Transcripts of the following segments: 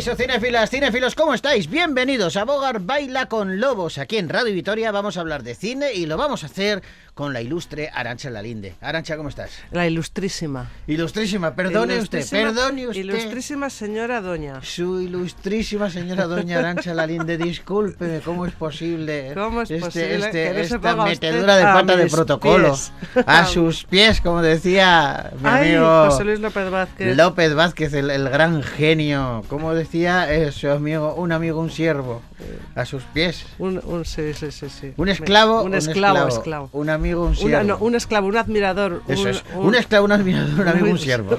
Caixo cinéfilas, cinéfilos, ¿cómo estáis? Bienvenidos a Bogar Baila con Lobos. Aquí en Radio Vitoria vamos a hablar de cine y lo vamos a hacer con la ilustre Arancha Lalinde. Arancha, ¿cómo estás? La ilustrísima. Ilustrísima, perdone usted, Ilustrísima- perdone usted. Ilustrísima señora doña. Su ilustrísima señora doña Arancha Lalinde, discúlpeme, ¿cómo es posible? ¿Cómo es este, posible este- que no se esta usted metedura de pata de protocolo? pies? A sus pies, como decía mi Ay, amigo José Luis López Vázquez. López Vázquez, el, el gran genio. Como decía eh, su amigo, un amigo, un siervo. A sus pies. Un, un- sí, sí, sí, sí. Un esclavo, Un esclavo, esclavo. Un amigo, un Una- siervo. no, un esclavo, un admirador. Eso un, es. Un, esclavo, un admirador, un amigo, un siervo.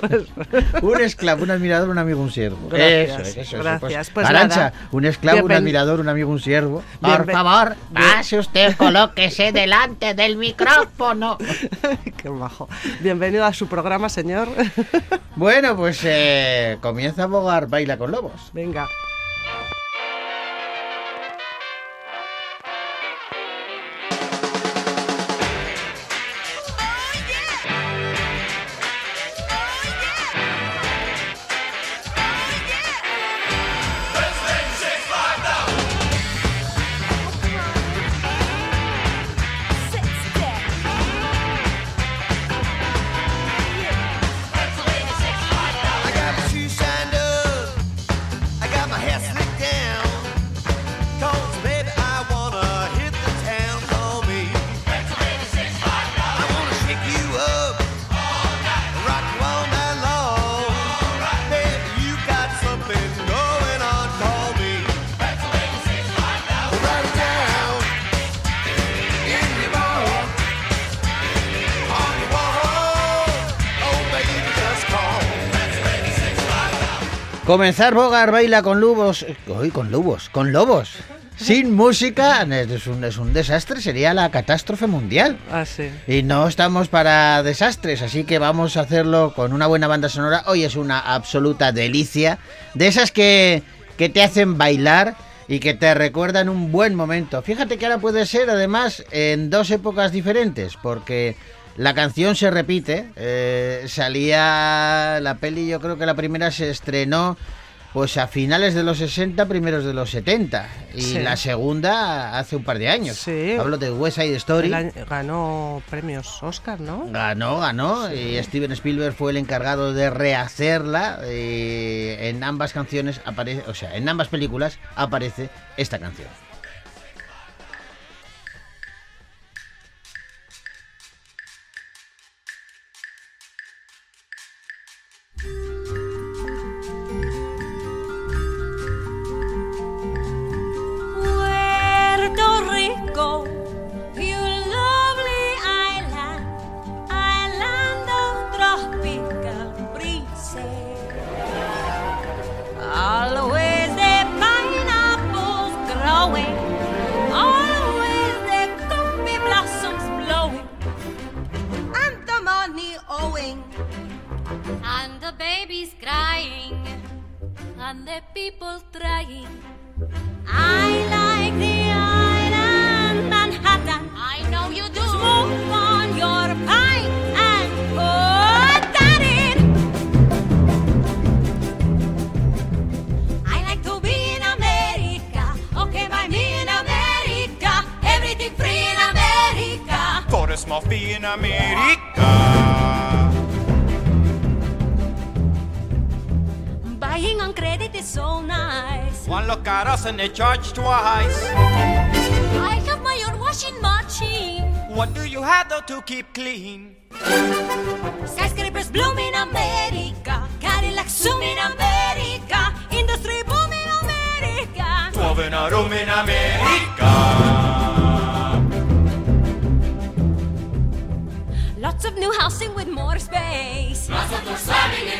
un esclavo, un admirador, un amigo, un siervo. Gracias, eso es, eso es. gracias. Pues Arancha, un esclavo, un admirador, un amigo, un siervo. Por Bienven- favor, pase usted, colóquese delante del micrófono. Qué majo. Bienvenido a su programa, señor. Bueno, pues eh, comienza a bogar Baila con Lobos. Venga. Comenzar Bogar Baila con Lobos. Hoy con lobos, con lobos. Sin música es un, es un desastre, sería la catástrofe mundial. Ah, sí. Y no estamos para desastres, así que vamos a hacerlo con una buena banda sonora. Hoy es una absoluta delicia. De esas que, que te hacen bailar y que te recuerdan un buen momento. Fíjate que ahora puede ser además en dos épocas diferentes, porque la canción se repite. eh, salía la peli, yo creo que la primera se estrenó pues a finales de los 60, primeros de los 70. Y Sí. la segunda hace un par de años. Sí. Hablo de West Side Story. Año- ganó premios Oscar, ¿no? Ganó, ganó. Y Steven Spielberg fue el encargado de rehacerla. y en ambas canciones aparece, o sea, en ambas películas aparece esta canción. People trying. I like the island Manhattan. I know you do. Smoke on your pine and put that in. I like to be in America. Okay, by me in America. Everything free in America. For a small fee in America. On credit is so nice. One look at us and they charge twice. I have my own washing machine. What do you have though to keep clean? Skyscrapers bloom in America. Cadillacs zoom in America. Industry boom in America. Twelve in a room in America. Lots of new housing with more space. Lots of slamming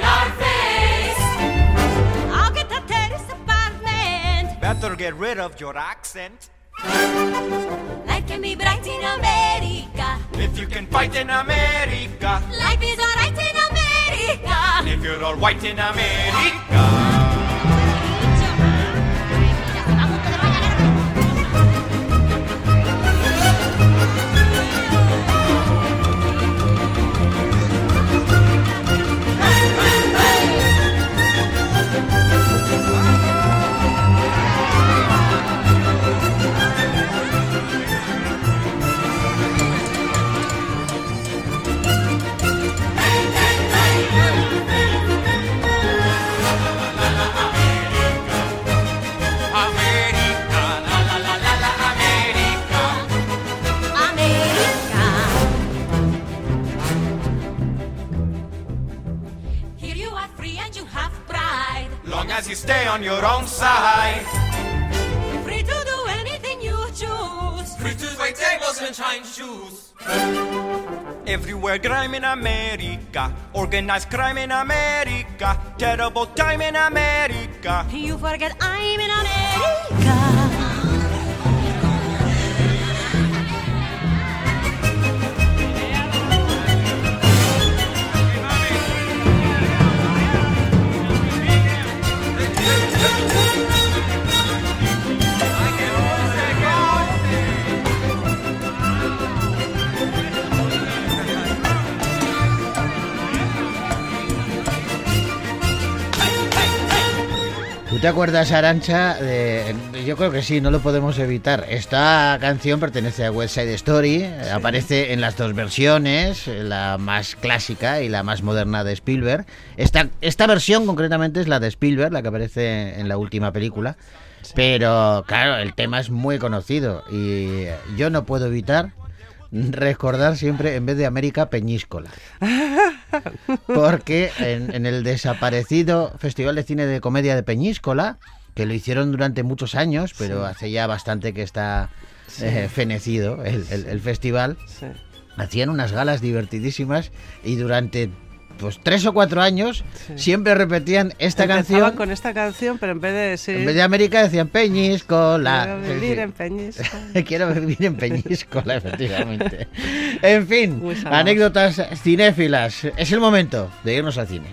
get rid of your accent. Life can be bright in America. If you can fight in America. Life is alright in America. If you're all white in America. Stay on your own side. Free to do anything you choose. Free to wait tables and shine shoes. Everywhere crime in America, organized crime in America, terrible time in America. You forget I'm in America. ¿Tú te acuerdas, Arancha? de- yo creo que sí, no lo podemos evitar. Esta canción pertenece a West Side Story, aparece en las dos versiones, la más clásica y la más moderna de Spielberg. Esta, esta versión concretamente es la de Spielberg, la que aparece en la última película. Pero claro, el tema es muy conocido y yo no puedo evitar recordar siempre, en vez de América, Peñíscola. Porque en, en el desaparecido Festival de Cine de Comedia de Peñíscola, que lo hicieron durante muchos años, pero hace ya bastante que está eh, fenecido el, el- el festival, Sí. hacían unas galas divertidísimas y durante pues tres o cuatro años siempre repetían esta Empezaban canción. con esta canción, pero en vez de decir... En vez de América decían Peñíscola. "Quiero Sí, vivir sí. en Peñíscola". Quiero vivir en Peñíscola, efectivamente. En fin, anécdotas cinéfilas. Es el momento de irnos al cine.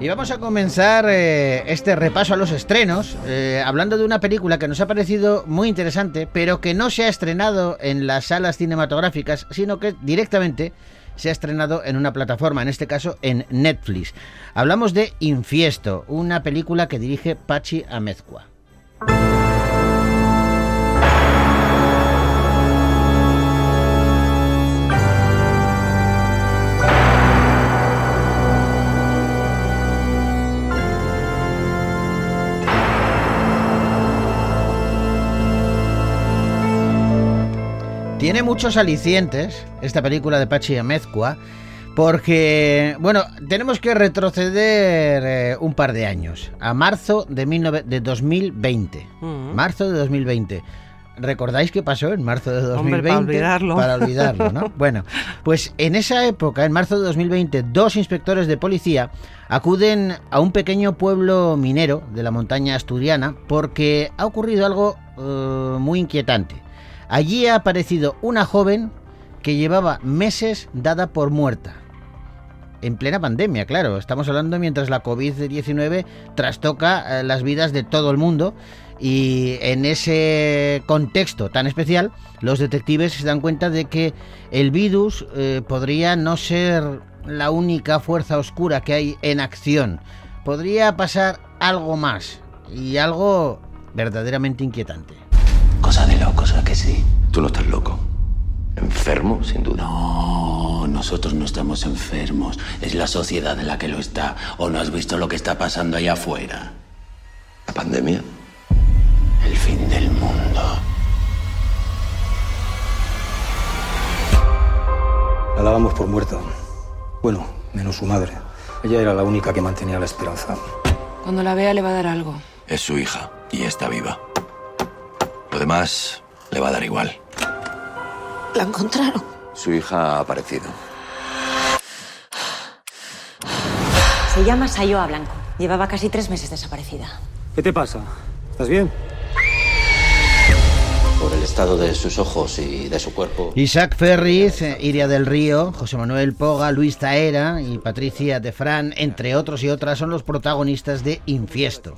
Y vamos a comenzar eh, este repaso a los estrenos, eh, hablando de una película que nos ha parecido muy interesante, pero que no se ha estrenado en las salas cinematográficas, sino que directamente se ha estrenado en una plataforma, en este caso en Netflix. Hablamos de Infiesto, una película que dirige Pachi Amezcua. Tiene muchos alicientes esta película de Pachi Amezcua, porque, bueno, tenemos que retroceder eh, un par de años, a marzo de, 19 de 2020. Mm. Marzo de 2020. ¿Recordáis qué pasó en marzo de 2020? Hombre, para olvidarlo. Para olvidarlo, ¿no? Bueno, pues en esa época, en marzo de 2020, dos inspectores de policía acuden a un pequeño pueblo minero de la montaña asturiana porque ha ocurrido algo eh, muy inquietante. Allí ha aparecido una joven que llevaba meses dada por muerta. En plena pandemia, claro. Estamos hablando mientras la COVID-19 trastoca eh, las vidas de todo el mundo. Y en ese contexto tan especial, los detectives se dan cuenta de que el virus eh, podría no ser la única fuerza oscura que hay en acción. Podría pasar algo más. Y algo verdaderamente inquietante. Cosa de locos, ¿a que sí? Tú no estás loco. Enfermo, sin duda. No, nosotros no estamos enfermos. Es la sociedad en la que lo está. ¿O no has visto lo que está pasando allá afuera? La pandemia. El fin del mundo. La dábamos por muerta. Bueno, menos su madre. Ella era la única que mantenía la esperanza. Cuando la vea le va a dar algo. Es su hija y está viva. Demás le va a dar igual. La encontraron. Su hija ha aparecido. Se llama Sayoa Blanco. Llevaba casi tres meses desaparecida. ¿Qué te pasa? ¿Estás bien? Por el estado de sus ojos y de su cuerpo. Isaac Ferriz, eh, Iria del Río, José Manuel Poga, Luis Taera y Patricia de Fran, entre otros y otras, son los protagonistas de Infiesto.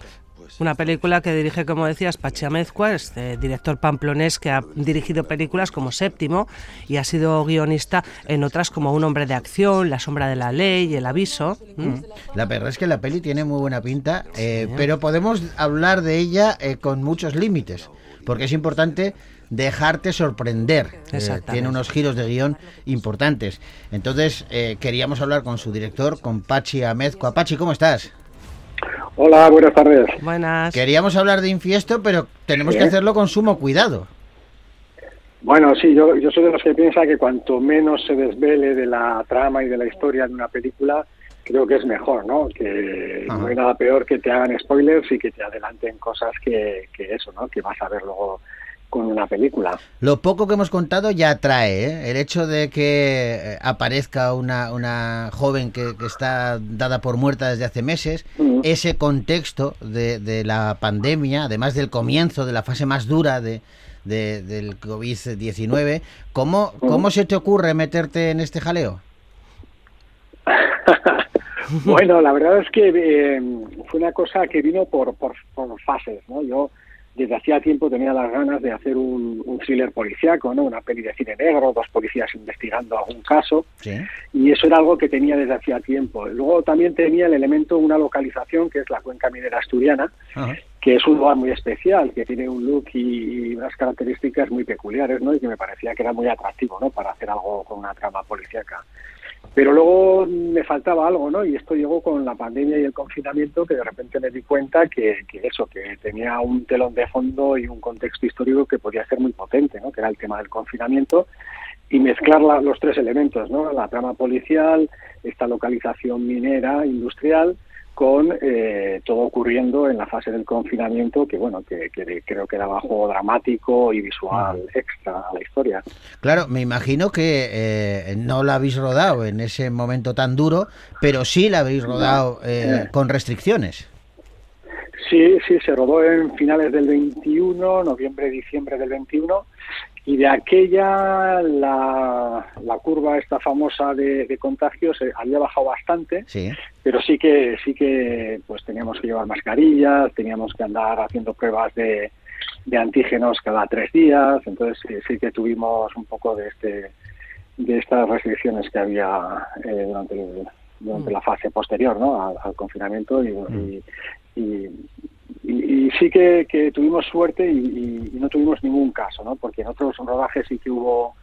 Una película que dirige, como decías, Pachi Amezcua, este director pamplonés que ha dirigido películas como Séptimo y ha sido guionista en otras como Un hombre de acción, La sombra de la ley, El aviso. Mm. La verdad es que la peli tiene muy buena pinta, eh, pero podemos hablar de ella eh, con muchos límites, porque es importante dejarte sorprender. Eh, tiene unos giros de guion importantes. Entonces, eh, queríamos hablar con su director, con Pachi Amezcua. Pachi, ¿cómo estás? Hola, buenas tardes. Buenas. Queríamos hablar de Infiesto, pero tenemos que hacerlo con sumo cuidado. Bueno, sí, yo, yo soy de los que piensa que cuanto menos se desvele de la trama y de la historia de una película, creo que es mejor, ¿no? Que Ajá. no hay nada peor que te hagan spoilers y que te adelanten cosas que, que eso, ¿no? Que vas a ver luego con una película. Lo poco que hemos contado ya atrae, ¿eh? El hecho de que eh, aparezca una, una joven que, que está dada por muerta desde hace meses, Mm. ese contexto de, de la pandemia, además del comienzo, de la fase más dura de, de- del COVID-19, ¿cómo, ¿cómo se te ocurre meterte en este jaleo? Bueno, la verdad es que eh, fue una cosa que vino por, por, por fases, ¿no? Yo desde hacía tiempo tenía las ganas de hacer un, un thriller policíaco, ¿no? Una peli de cine negro, dos policías investigando algún caso, Sí. y eso era algo que tenía desde hacía tiempo. Luego también tenía el elemento, una localización, que es la cuenca minera asturiana, que es un lugar muy especial, que tiene un look y, y unas características muy peculiares, ¿no? Y que me parecía que era muy atractivo, ¿no? Para hacer algo con una trama policíaca. Pero luego me faltaba algo, ¿no? Y esto llegó con la pandemia y el confinamiento, que de repente me di cuenta que, que eso, que tenía un telón de fondo y un contexto histórico que podía ser muy potente, ¿no? Que era el tema del confinamiento y mezclar la- los tres elementos, ¿no? La trama policial, esta localización minera, industrial, con eh, todo ocurriendo en la fase del confinamiento, que bueno, que, que creo que daba juego dramático y visual extra a la historia. Claro, me imagino que eh, no la habéis rodado en ese momento tan duro, pero sí la habéis rodado eh, con restricciones. Sí, sí, se rodó en finales del 21, noviembre, diciembre del 21, y de aquella la, la curva esta famosa de, de contagios eh, había bajado bastante, Sí. pero sí que sí que pues teníamos que llevar mascarillas, teníamos que andar haciendo pruebas de, de antígenos cada tres días, entonces sí, sí que tuvimos un poco de este de estas restricciones que había eh, durante, el- durante Mm. la fase posterior ¿no? al, al confinamiento y, y, y- y- y sí que, que tuvimos suerte y, no tuvimos ningún caso, ¿no? porque en otros rodajes sí que hubo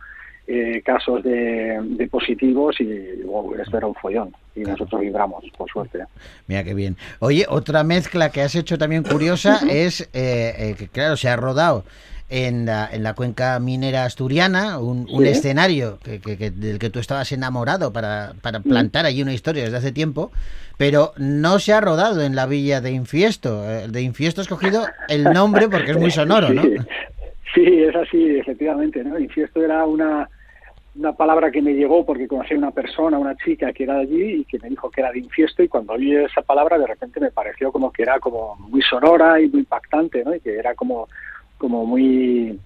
eh, casos de, de positivos y wow, esto era un follón y nosotros libramos, por suerte. Mira qué bien. Oye, otra mezcla que has hecho también curiosa es eh, eh, que, claro, se ha rodado en la, en la cuenca minera asturiana, un, un Sí. escenario que, que- que- del que tú estabas enamorado para, para plantar allí una historia desde hace tiempo, pero no se ha rodado en la villa de Infiesto. Eh, De Infiesto has cogido el nombre porque es muy sonoro, ¿no? Sí, sí, es así, efectivamente. ¿no? Infiesto era una, una palabra que me llegó porque conocí a una persona, una chica que era de allí y que me dijo que era de infiesto y cuando oí esa palabra de repente me pareció como que era como muy sonora y muy impactante, ¿no? Y que era como, como muy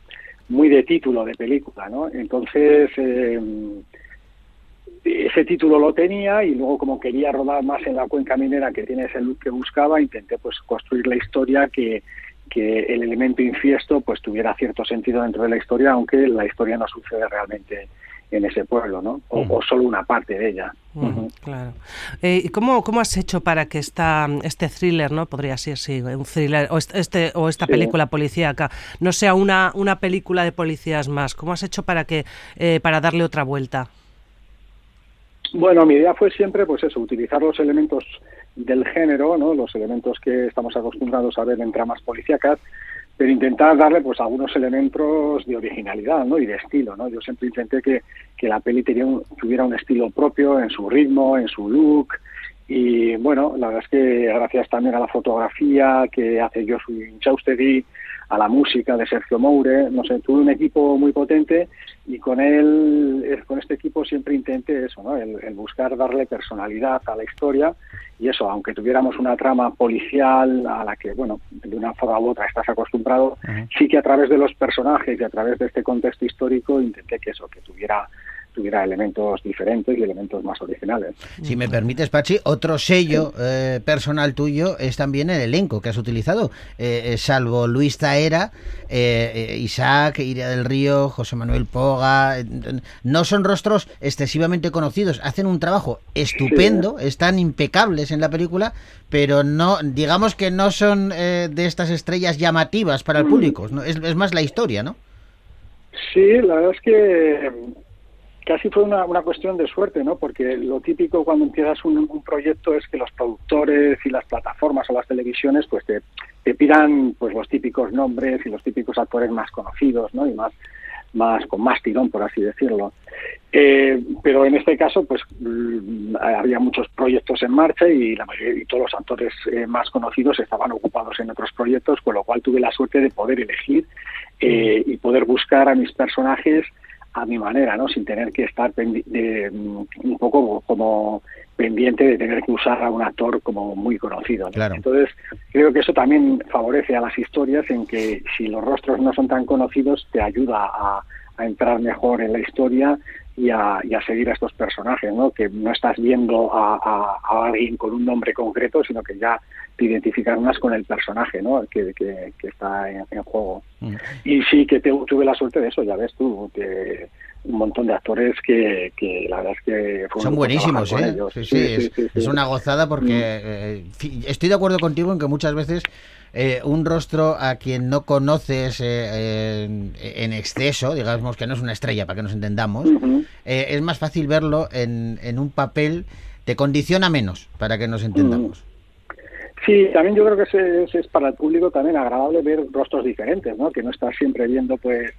muy de título de película, ¿no? Entonces eh, ese título lo tenía y luego como quería rodar más en la cuenca minera que tiene ese look que buscaba, intenté pues construir la historia que, que el elemento infiesto pues tuviera cierto sentido dentro de la historia, aunque la historia no sucede realmente en ese pueblo, ¿no? O, o solo una parte de ella. Mm, Claro. Eh, ¿y cómo, ¿Cómo has hecho para que esta, este thriller, no podría ser sí, un thriller, o est- este o esta Sí. película policíaca, no sea una, una película de policías más? ¿Cómo has hecho para que eh, para darle otra vuelta? Bueno, mi idea fue siempre, pues eso, utilizar los elementos del género, ¿no? Los elementos que estamos acostumbrados a ver en tramas policíacas, pero intentar darle, pues, algunos elementos de originalidad, ¿no? Y de estilo, ¿no? Yo siempre intenté que, que la peli un- tuviera un estilo propio en su ritmo, en su look, y bueno, la verdad es que gracias también a la fotografía que hace Josu Inchaustegui, a la música de Sergio Moure, no sé, tuve un equipo muy potente y con él, eh, con este equipo siempre intenté eso, ¿no? El, el buscar darle personalidad a la historia y eso, aunque tuviéramos una trama policial a la que, bueno, de una forma u otra estás acostumbrado, sí que a través de los personajes y a través de este contexto histórico intenté que eso, que tuviera tuviera elementos diferentes y elementos más originales. Si me permites, Pachi, otro sello eh, personal tuyo es también el elenco que has utilizado. Eh, eh, salvo Luis Taera, eh, Isaac, Iria del Río, José Manuel Poga, no son rostros excesivamente conocidos. Hacen un trabajo estupendo, están impecables en la película, pero no, digamos que no son de estas estrellas llamativas para el Mm. público. ¿no? Es, es más la historia, ¿no? Sí, la verdad es que casi fue una, una cuestión de suerte, ¿no? Porque lo típico cuando empiezas un, un proyecto es que los productores y las plataformas o las televisiones pues te, te pidan pues los típicos nombres y los típicos actores más conocidos, ¿no? Y más más con más tirón, por así decirlo. Eh, pero en este caso, pues mm, había muchos proyectos en marcha y la mayoría y todos los actores eh, más conocidos estaban ocupados en otros proyectos, con lo cual tuve la suerte de poder elegir eh, y poder buscar a mis personajes a mi manera, ¿no? Sin tener que estar de, mm, un poco como pendiente de tener que usar a un actor como muy conocido. ¿no? Claro. Entonces, creo que eso también favorece a las historias en que si los rostros no son tan conocidos, te ayuda a, a entrar mejor en la historia y a, y a seguir a estos personajes, ¿no? Que no estás viendo a, a- a alguien con un nombre concreto, sino que ya te identificas más con el personaje, ¿no? Que, que- que está en, en juego. Mm. Y sí que te- tuve la suerte de eso, ya ves tú, que un montón de actores que, que la verdad es que fue Son buenísimos, ¿eh? Sí, sí, es, sí, es sí. una gozada porque Mm. eh, estoy de acuerdo contigo en que muchas veces eh, un rostro a quien no conoces eh, en, en exceso, digamos que no es una estrella para que nos entendamos, eh, es más fácil verlo en, en un papel, te condiciona menos para que nos entendamos. Sí, también yo creo que es, es, es para el público también agradable ver rostros diferentes, ¿no? Que no estás siempre viendo, pues,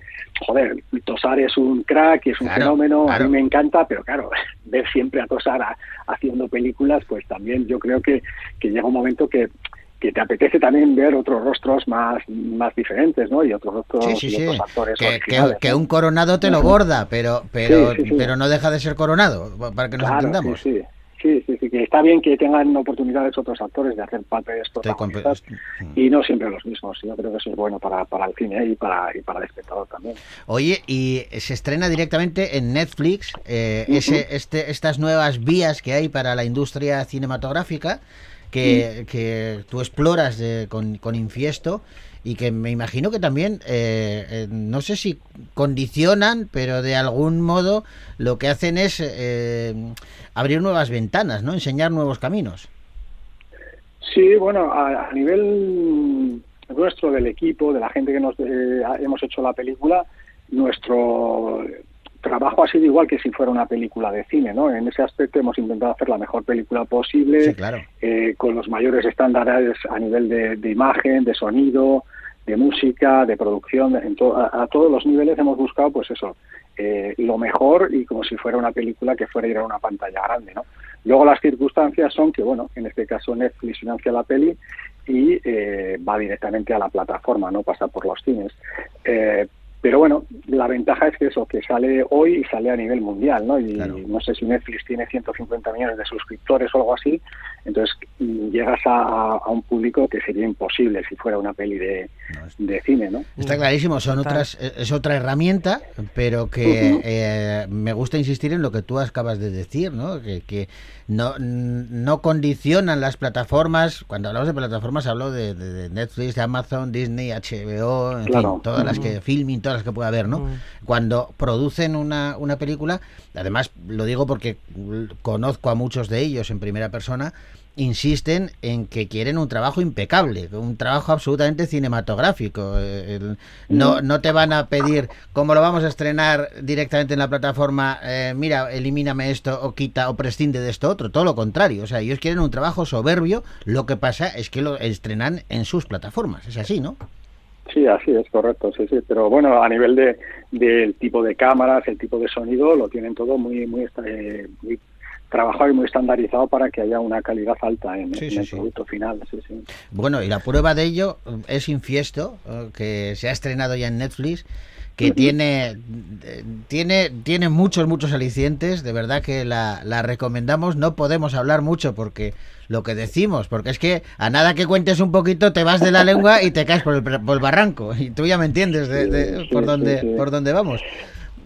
joder, Tosar es un crack, es un Claro, fenómeno, claro. a mí me encanta, pero claro, ver siempre a Tosar a- haciendo películas, pues también yo creo que, que llega un momento que, que te apetece también ver otros rostros más, más diferentes, ¿no? Y otros rostros Sí, sí, y sí. otros actores Que, que- un coronado te lo borda, pero, pero, pero no deja de ser coronado, para que nos Claro, entendamos. Sí, sí. Sí, que está bien que tengan oportunidades otros actores de hacer papeles protagonistas y no siempre los mismos. Yo creo que eso es bueno para, para el cine y para, y para el espectador también. Oye, y se estrena directamente en Netflix eh, ese, este, estas nuevas vías que hay para la industria cinematográfica que, que tú exploras con, con Infiesto y que me imagino que también, eh, eh, no sé si condicionan, pero de algún modo lo que hacen es eh, abrir nuevas ventanas, ¿no? Enseñar nuevos caminos. Sí, bueno, a, a nivel nuestro, del equipo, de la gente que nos eh, hemos hecho la película, nuestro trabajo ha sido igual que si fuera una película de cine, ¿no? En ese aspecto hemos intentado hacer la mejor película posible, Sí, claro. eh, con los mayores estándares a nivel de, de imagen, de sonido, de música, de producción, en to- a, a todos los niveles hemos buscado, pues eso, eh, lo mejor y como si fuera una película que fuera a ir a una pantalla grande, ¿no? Luego las circunstancias son que, bueno, en este caso Netflix financia la peli y eh, va directamente a la plataforma, no pasa por los cines. Pero bueno, la ventaja es que eso, que sale hoy y sale a nivel mundial, ¿no? Y no sé si Netflix tiene 150 millones de suscriptores o algo así, entonces llegas a, un público que sería imposible si fuera una peli de, de cine, ¿no? Está clarísimo, son otras, es otra herramienta, pero que eh, me gusta insistir en lo que tú acabas de decir, ¿no? Que, que no, no condicionan las plataformas. Cuando hablamos de plataformas hablo de, de- de Netflix, de Amazon, Disney, HBO, en Claro. fin, todas las que, filming, todas las que pueda haber, ¿no? Cuando producen una, una película, además lo digo porque conozco a muchos de ellos en primera persona, insisten en que quieren un trabajo impecable, un trabajo absolutamente cinematográfico. Eh, no, no te van a pedir, como lo vamos a estrenar directamente en la plataforma, eh, mira, elimíname esto o quita o prescinde de esto otro, todo lo contrario. O sea, ellos quieren un trabajo soberbio, lo que pasa es que lo estrenan en sus plataformas, es así, ¿no? Sí, así es, correcto, sí, sí. Pero bueno, a nivel de del tipo de cámaras, el tipo de sonido, lo tienen todo muy, muy, eh, muy trabajado y muy estandarizado para que haya una calidad alta en, Sí, en sí, el sí. producto final. Sí, sí. Bueno, y la prueba de ello es Infiesto, eh, que se ha estrenado ya en Netflix, que tiene, tiene, tiene muchos, muchos alicientes. De verdad que la, la recomendamos. No podemos hablar mucho porque lo que decimos, porque es que a nada que cuentes un poquito te vas de la lengua y te caes por el, por el barranco. Y tú ya me entiendes de, de- Sí, por, sí, dónde, sí. por dónde vamos.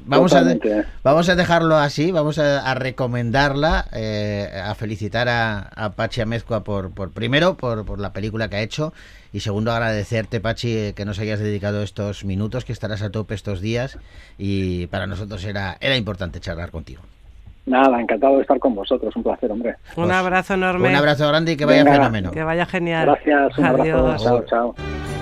vamos a, de- vamos a dejarlo así, vamos a, a recomendarla, eh, a felicitar a, a Pachi Amezcua por, por primero por, por la película que ha hecho y segundo agradecerte Pachi eh, que nos hayas dedicado estos minutos, que estarás a tope estos días y para nosotros era, era importante charlar contigo. Nada, encantado de estar con vosotros. Un placer, hombre. Un abrazo enorme. Un abrazo grande y que vaya Venga. fenómeno. Que vaya genial. Gracias, un abrazo. Adiós. Chao, chao.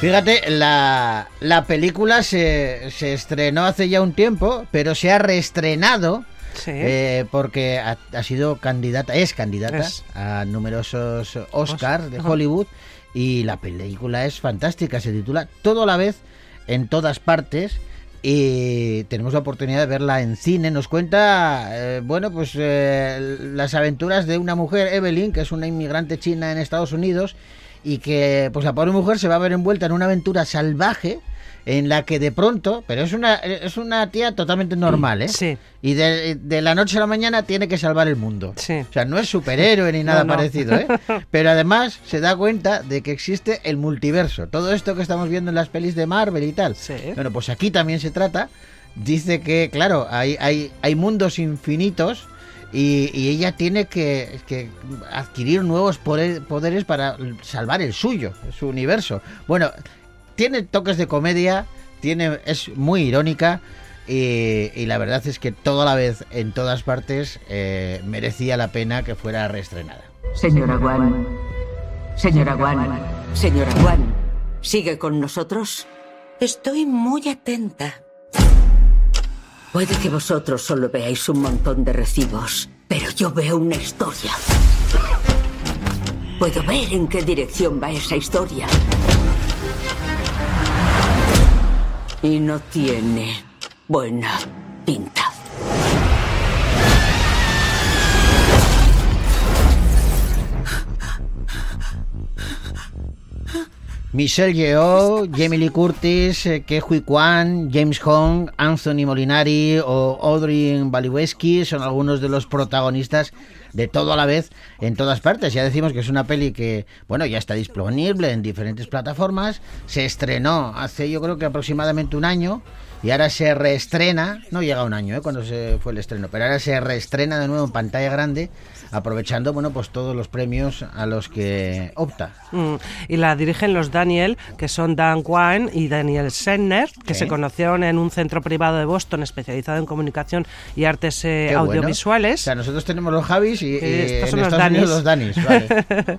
Fíjate, la, la película se, se estrenó hace ya un tiempo, pero se ha reestrenado Sí. eh, porque ha, ha sido candidata, es candidata Es. a numerosos Oscars de Ajá. Hollywood y la película es fantástica, se titula Todo a la vez en todas partes y tenemos la oportunidad de verla en cine. Nos cuenta, eh, bueno, pues eh, las aventuras de una mujer, Evelyn, que es una inmigrante china en Estados Unidos y que, pues la pobre mujer se va a ver envuelta en una aventura salvaje en la que de pronto, pero es una es una tía totalmente normal, ¿eh? Sí. Y de, de la noche a la mañana tiene que salvar el mundo. Sí. O sea, no es superhéroe ni nada No, no. parecido, ¿eh? Pero además se da cuenta de que existe el multiverso. Todo esto que estamos viendo en las pelis de Marvel y tal. Sí. Bueno, pues aquí también se trata. Dice que, claro, hay, hay, hay mundos infinitos y, y ella tiene que, que adquirir nuevos poder- poderes para salvar el suyo, su universo. Bueno, tiene toques de comedia, tiene, es muy irónica. Y, y la verdad es que toda la vez, en todas partes, eh, merecía la pena que fuera reestrenada. Señora Guan. Señora Guan. Señora Guan. ¿Sigue con nosotros? Estoy muy atenta. Puede que vosotros solo veáis un montón de recibos, pero yo veo una historia. Puedo ver en qué dirección va esa historia. Y no tiene buena pinta. Michelle Yeoh, Jamie Lee Curtis, eh, Ke Huy Kwan, James Hong, Anthony Molinari o Audrey Baliweski son algunos de los protagonistas de todo a la vez en todas partes. Ya decimos que es una peli que, bueno, ya está disponible en diferentes plataformas. Se estrenó hace yo creo que aproximadamente un año y ahora se reestrena, no llega un año, ¿eh? cuando se fue el estreno, pero ahora se reestrena de nuevo en pantalla grande, aprovechando, bueno, pues todos los premios a los que opta. Mm, Y la dirigen los Daniel, que son Dan Kwan y Daniel Senner, que se conocieron en un centro privado de Boston especializado en comunicación y artes eh, bueno. audiovisuales. O sea, nosotros tenemos los Javis y, y Estos son en los Estados Unidos los Danis. Vale.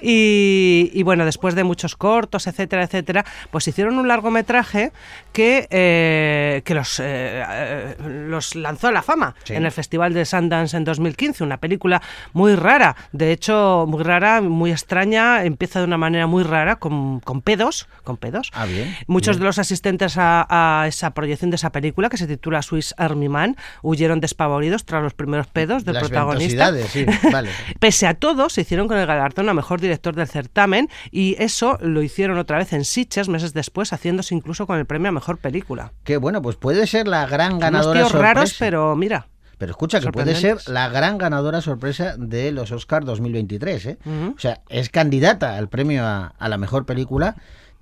y, y bueno, después de muchos cortos, etcétera, etcétera, pues hicieron un largometraje que, eh, que los, eh, eh, los lanzó a la fama Sí. en el Festival de Sundance en 2015. Una película muy rara, de hecho, muy rara, muy extraña, empieza de una manera muy rara, con, con pedos, con pedos. Ah, bien. Muchos bien. de los asistentes a, a esa proyección de esa película, que se titula Swiss Army Man, huyeron despavoridos tras los primeros pedos del Las protagonista. ventosidades, sí, vale. Pese a todo, se hicieron con el galardón a mejor director del certamen y eso lo hicieron otra vez en Sitges meses después, haciéndose incluso con el premio a mejor película. Que bueno, pues puede ser la gran Unos ganadora tíos sorpresa. raros, pero mira. Pero escucha, que puede ser la gran ganadora sorpresa de los Oscars 2023. ¿eh? O sea, es candidata al premio a, a la mejor película,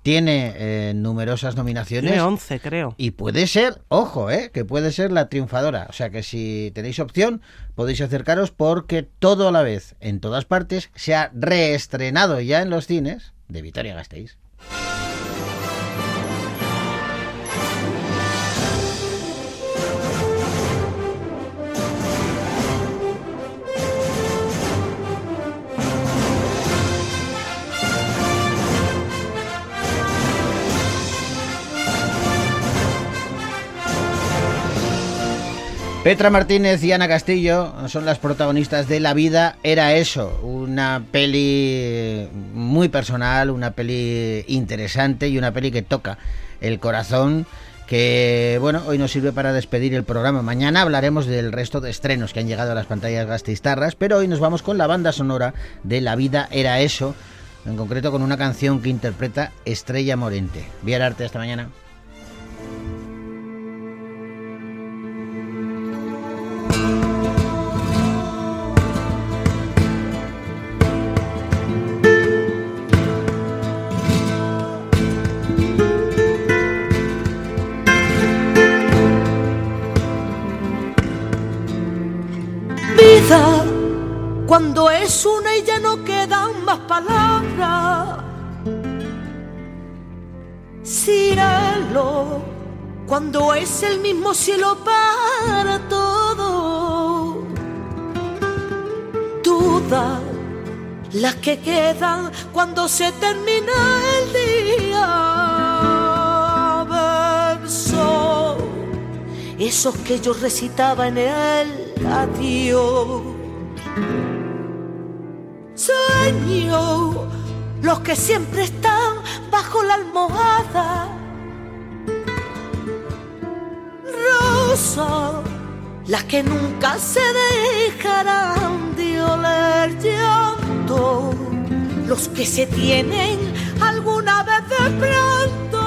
tiene eh, numerosas nominaciones. Tiene 11, creo. Y puede ser, ojo, ¿eh? que puede ser la triunfadora. O sea que si tenéis opción, podéis acercaros porque todo a la vez, en todas partes, se ha reestrenado ya en los cines de Vitoria Gasteiz. Petra Martínez y Ana Castillo son las protagonistas de La vida era eso, una peli muy personal, una peli interesante y una peli que toca el corazón que bueno, hoy nos sirve para despedir el programa. Mañana hablaremos del resto de estrenos que han llegado a las pantallas gastistarras, pero hoy nos vamos con la banda sonora de La vida era eso, en concreto con una canción que interpreta Estrella Morente. Vía Arte, hasta mañana. Cuando es una y ya no quedan más palabras. Cielo, cuando es el mismo cielo para todo. Dudas, las que quedan cuando se termina el día. Verso, esos que yo recitaba en el adiós. Los que siempre están bajo la almohada. Rosa, las que nunca se dejarán de oler llanto. Los que se tienen alguna vez de pronto.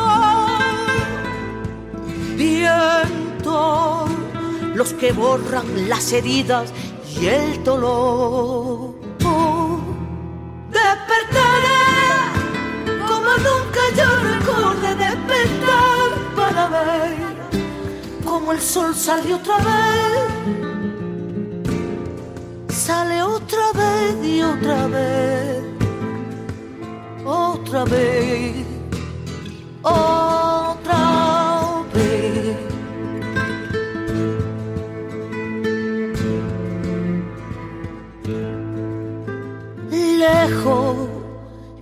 Viento, los que borran las heridas y el dolor. Despertaré como nunca yo recordé despertar para ver como el sol sale otra vez. Sale otra vez y otra vez. Otra vez. Otra vez. Lejos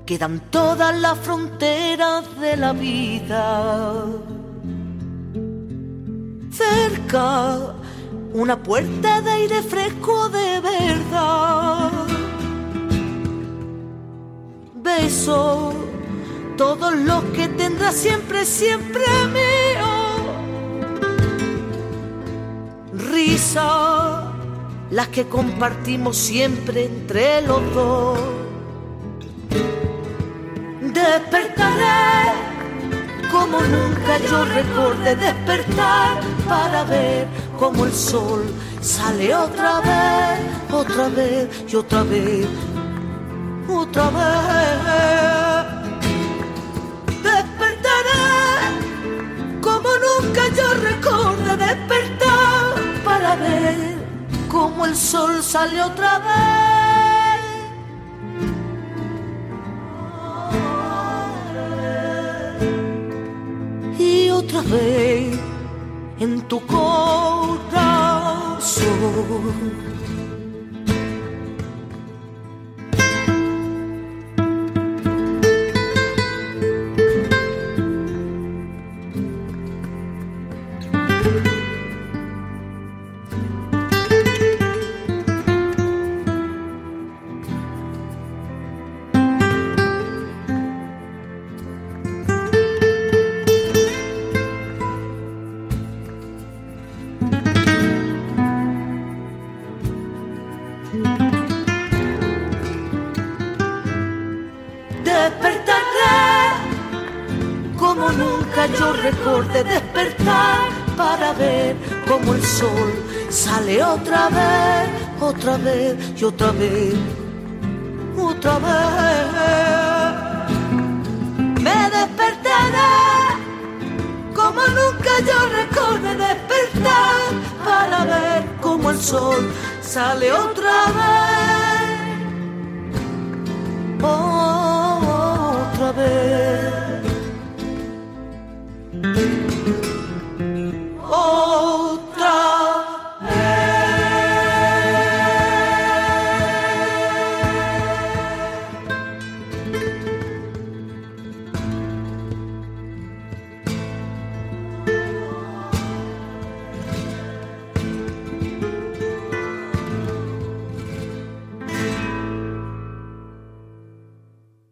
quedan todas las fronteras de la vida. Cerca una puerta de aire fresco de verdad. Beso todos los que tendrá siempre, siempre mío. Risa las que compartimos siempre entre los dos. Despertaré como nunca yo recordé despertar para ver como el sol sale otra vez, otra vez y otra vez, otra vez. Despertaré como nunca yo recordé despertar para ver como el sol sale otra vez. Vez en tu corazón. borde despertar para ver cómo el sol sale otra vez, otra vez y otra vez, otra vez. Me despertaré como nunca yo recordé despertar para ver cómo el sol sale otra vez, oh, otra vez.